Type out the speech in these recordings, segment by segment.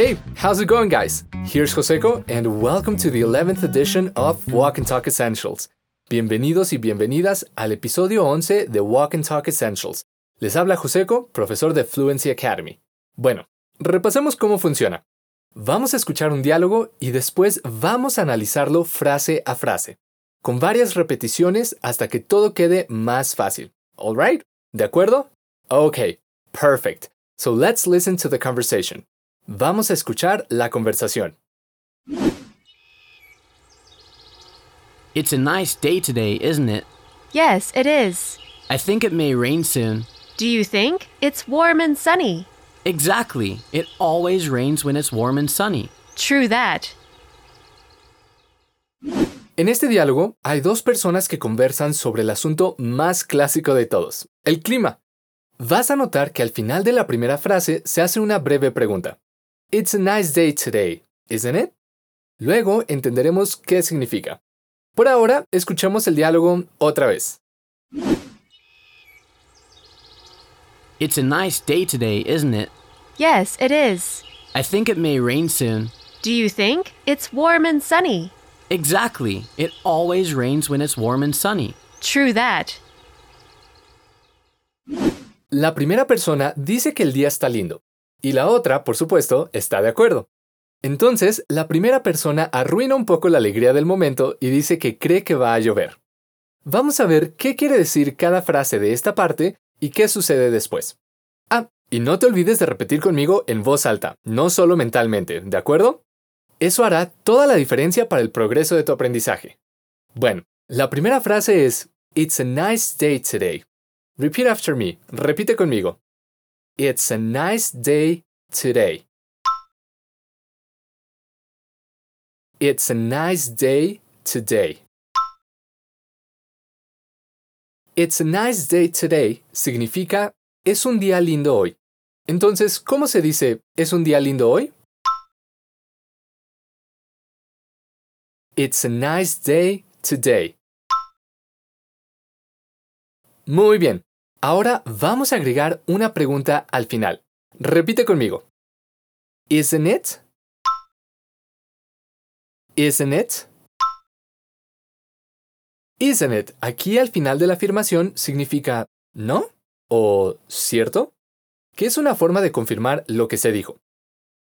Hey, how's it going, guys? Here's Joseco, and welcome to the 11th edition of Walk and Talk Essentials. Bienvenidos y bienvenidas al episodio 11 de Walk and Talk Essentials. Les habla Joseco, profesor de Fluency Academy. Bueno, repasemos cómo funciona. Vamos a escuchar un diálogo y después vamos a analizarlo frase a frase, con varias repeticiones hasta que todo quede más fácil. Alright? ¿De acuerdo? Ok, perfect. So let's listen to the conversation. Vamos a escuchar la conversación. It's a nice day today, isn't it? Yes, it is. I think it may rain soon. Do you think? It's warm and sunny. Exactly. It always rains when it's warm and sunny. True that. En este diálogo hay dos personas que conversan sobre el asunto más clásico de todos, el clima. Vas a notar que al final de la primera frase se hace una breve pregunta. It's a nice day today, isn't it? Luego entenderemos qué significa. Por ahora, escuchemos el diálogo otra vez. It's a nice day today, isn't it? Yes, it is. I think it may rain soon. Do you think? It's warm and sunny. Exactly. It always rains when it's warm and sunny. True that. La primera persona dice que el día está lindo, y la otra, por supuesto, está de acuerdo. Entonces, la primera persona arruina un poco la alegría del momento y dice que cree que va a llover. Vamos a ver qué quiere decir cada frase de esta parte y qué sucede después. Ah, y no te olvides de repetir conmigo en voz alta, no solo mentalmente, ¿de acuerdo? Eso hará toda la diferencia para el progreso de tu aprendizaje. Bueno, la primera frase es It's a nice day today. Repeat after me. Repite conmigo. It's a nice day today. It's a nice day today. It's a nice day today significa es un día lindo hoy. Entonces, ¿cómo se dice es un día lindo hoy? It's a nice day today. Muy bien. Ahora vamos a agregar una pregunta al final. Repite conmigo. Isn't it? Isn't it? Isn't it aquí al final de la afirmación significa ¿no? o ¿cierto? Que es una forma de confirmar lo que se dijo.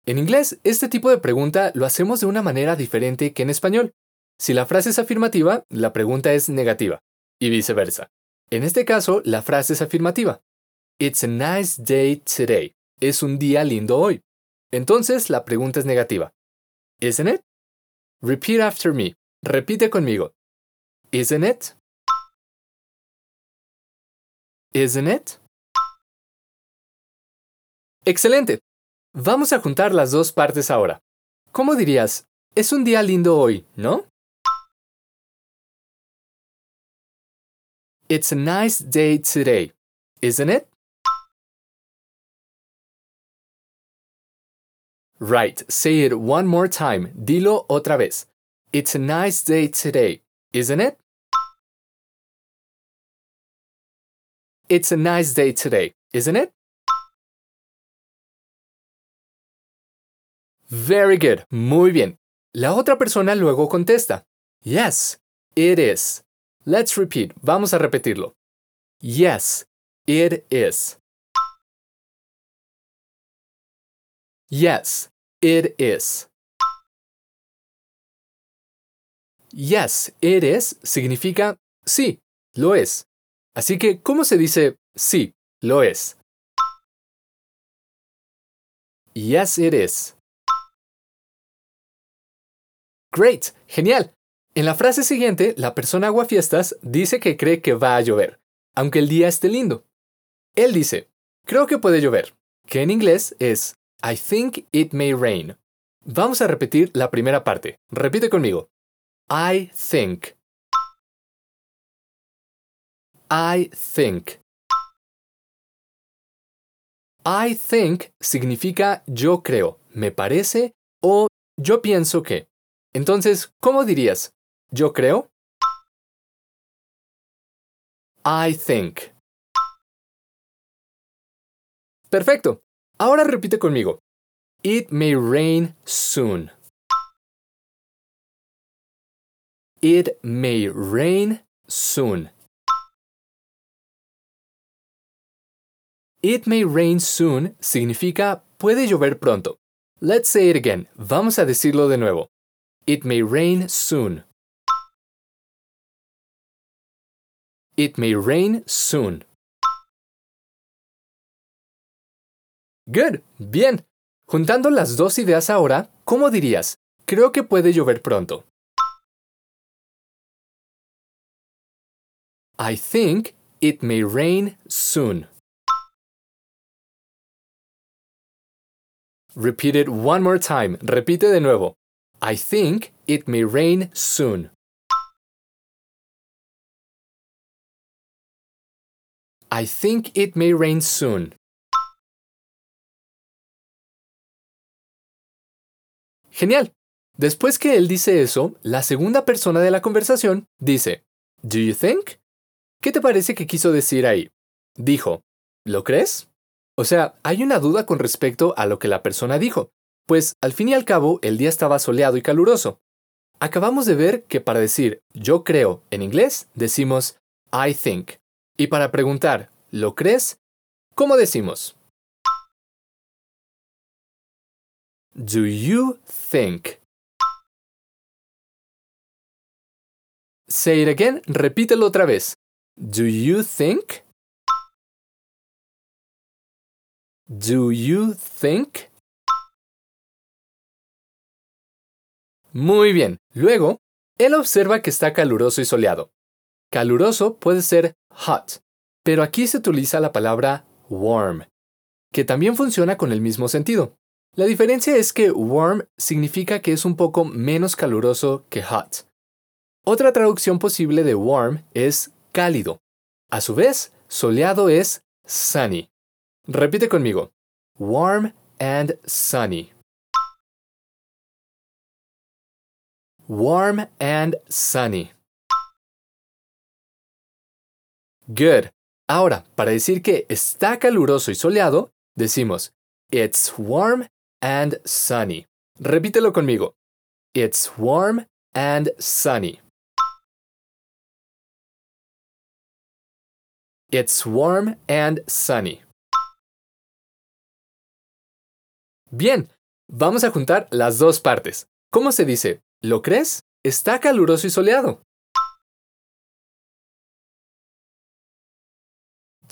En inglés, este tipo de pregunta lo hacemos de una manera diferente que en español. Si la frase es afirmativa, la pregunta es negativa, y viceversa. En este caso, la frase es afirmativa. It's a nice day today. Es un día lindo hoy. Entonces, la pregunta es negativa. Isn't it? Repeat after me. Repite conmigo. Isn't it? Isn't it? Excelente. Vamos a juntar las dos partes ahora. ¿Cómo dirías? Es un día lindo hoy, ¿no? It's a nice day today, isn't it? Right, say it one more time. Dilo otra vez. It's a nice day today, isn't it? It's a nice day today, isn't it? Very good, muy bien. La otra persona luego contesta. Yes, it is. Let's repeat. Vamos a repetirlo. Yes, it is. Yes, it is. Yes, it is significa sí, lo es. Así que, ¿cómo se dice sí, lo es? Yes, it is. Great, genial. En la frase siguiente, la persona aguafiestas dice que cree que va a llover, aunque el día esté lindo. Él dice, creo que puede llover, que en inglés es I think it may rain. Vamos a repetir la primera parte. Repite conmigo. I think. I think. I think significa yo creo, me parece o yo pienso que. Entonces, ¿cómo dirías? ¿Yo creo? I think. Perfecto. Ahora repite conmigo. It may rain soon. It may rain soon. It may rain soon significa puede llover pronto. Let's say it again. Vamos a decirlo de nuevo. It may rain soon. It may rain soon. Good. Bien. Juntando las dos ideas ahora, ¿cómo dirías? Creo que puede llover pronto. I think it may rain soon. Repeat it one more time. Repite de nuevo. I think it may rain soon. I think it may rain soon. Genial. Después que él dice eso, la segunda persona de la conversación dice, ¿Do you think? ¿Qué te parece que quiso decir ahí? Dijo, ¿lo crees? O sea, hay una duda con respecto a lo que la persona dijo, pues al fin y al cabo el día estaba soleado y caluroso. Acabamos de ver que para decir yo creo en inglés decimos I think. Y para preguntar ¿lo crees? ¿Cómo decimos? Do you think? Say it again, repítelo otra vez. Do you think? Do you think? Muy bien. Luego, él observa que está caluroso y soleado. Caluroso puede ser hot, pero aquí se utiliza la palabra warm, que también funciona con el mismo sentido. La diferencia es que warm significa que es un poco menos caluroso que hot. Otra traducción posible de warm es cálido. A su vez, soleado es sunny. Repite conmigo. Warm and sunny. Warm and sunny. Good. Ahora, para decir que está caluroso y soleado, decimos It's warm and sunny. Repítelo conmigo. It's warm and sunny. It's warm and sunny. Bien, vamos a juntar las dos partes. ¿Cómo se dice? ¿Lo crees? Está caluroso y soleado.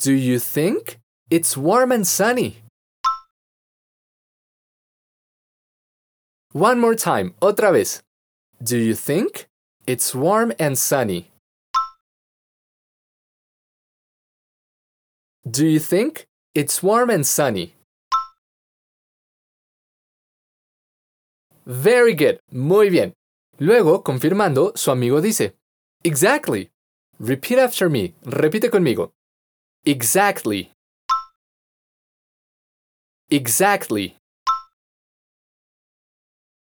Do you think? It's warm and sunny. One more time, otra vez. Do you think? It's warm and sunny. Do you think? It's warm and sunny. Very good. Muy bien. Luego, confirmando, su amigo dice, Exactly. Repeat after me. Repite conmigo. Exactly. Exactly.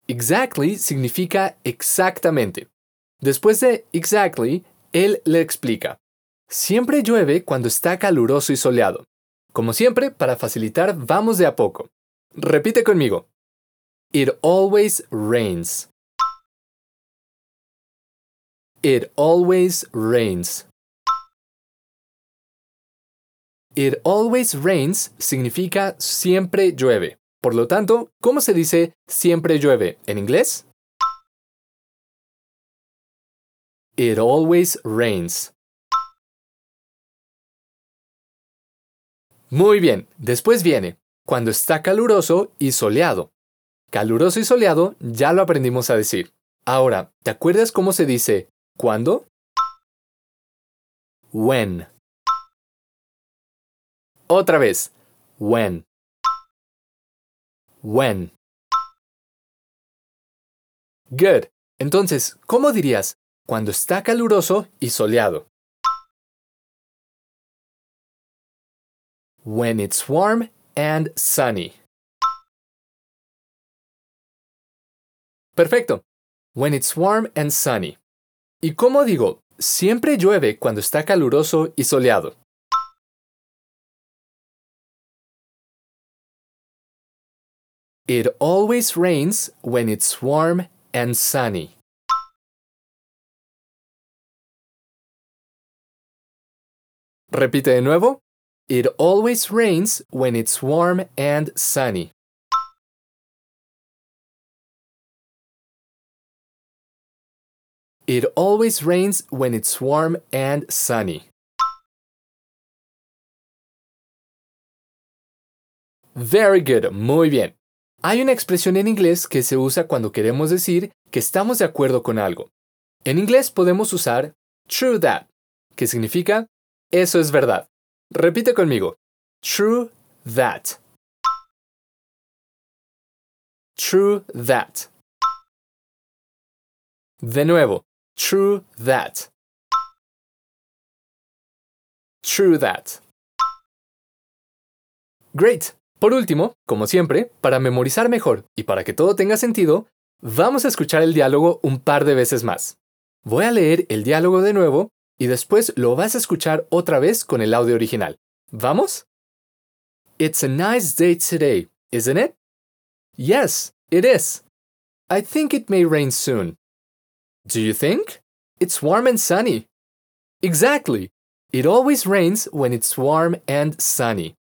Exactly significa exactamente. Después de exactly, él le explica. Siempre llueve cuando está caluroso y soleado. Como siempre, para facilitar, vamos de a poco. Repite conmigo. It always rains. It always rains. It always rains significa siempre llueve. Por lo tanto, ¿cómo se dice siempre llueve en inglés? It always rains. Muy bien, después viene cuando está caluroso y soleado. Caluroso y soleado ya lo aprendimos a decir. Ahora, ¿te acuerdas cómo se dice cuándo? When. Otra vez. When. When. Good. Entonces, ¿cómo dirías cuando está caluroso y soleado? When it's warm and sunny. Perfecto. When it's warm and sunny. ¿Y cómo digo? Siempre llueve cuando está caluroso y soleado. It always rains when it's warm and sunny. Repite de nuevo. It always rains when it's warm and sunny. It always rains when it's warm and sunny. Very good, muy bien. Hay una expresión en inglés que se usa cuando queremos decir que estamos de acuerdo con algo. En inglés podemos usar true that, que significa eso es verdad. Repite conmigo. True that. True that. De nuevo. True that. True that. Great. Por último, como siempre, para memorizar mejor y para que todo tenga sentido, vamos a escuchar el diálogo un par de veces más. Voy a leer el diálogo de nuevo y después lo vas a escuchar otra vez con el audio original. ¿Vamos? It's a nice day today, isn't it? Yes, it is. I think it may rain soon. Do you think? It's warm and sunny. Exactly. It always rains when it's warm and sunny.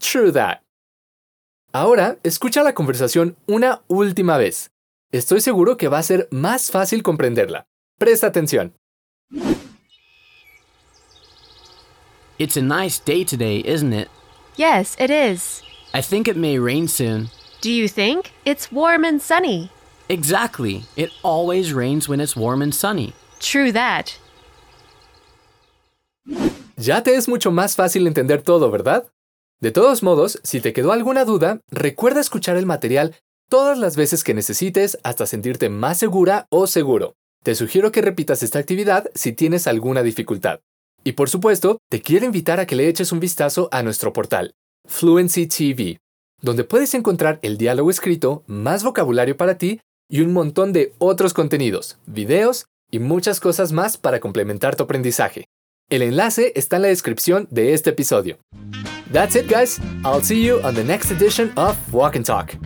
True that. Ahora, escucha la conversación una última vez. Estoy seguro que va a ser más fácil comprenderla. Presta atención. It's a nice day today, isn't it? Yes, it is. I think it may rain soon. Do you think? It's warm and sunny. Exactly. It always rains when it's warm and sunny. True that. Ya te es mucho más fácil entender todo, ¿verdad? De todos modos, si te quedó alguna duda, recuerda escuchar el material todas las veces que necesites hasta sentirte más segura o seguro. Te sugiero que repitas esta actividad si tienes alguna dificultad. Y por supuesto, te quiero invitar a que le eches un vistazo a nuestro portal, Fluency TV, donde puedes encontrar el diálogo escrito, más vocabulario para ti y un montón de otros contenidos, videos y muchas cosas más para complementar tu aprendizaje. El enlace está en la descripción de este episodio. That's it, guys. I'll see you on the next edition of Walk and Talk.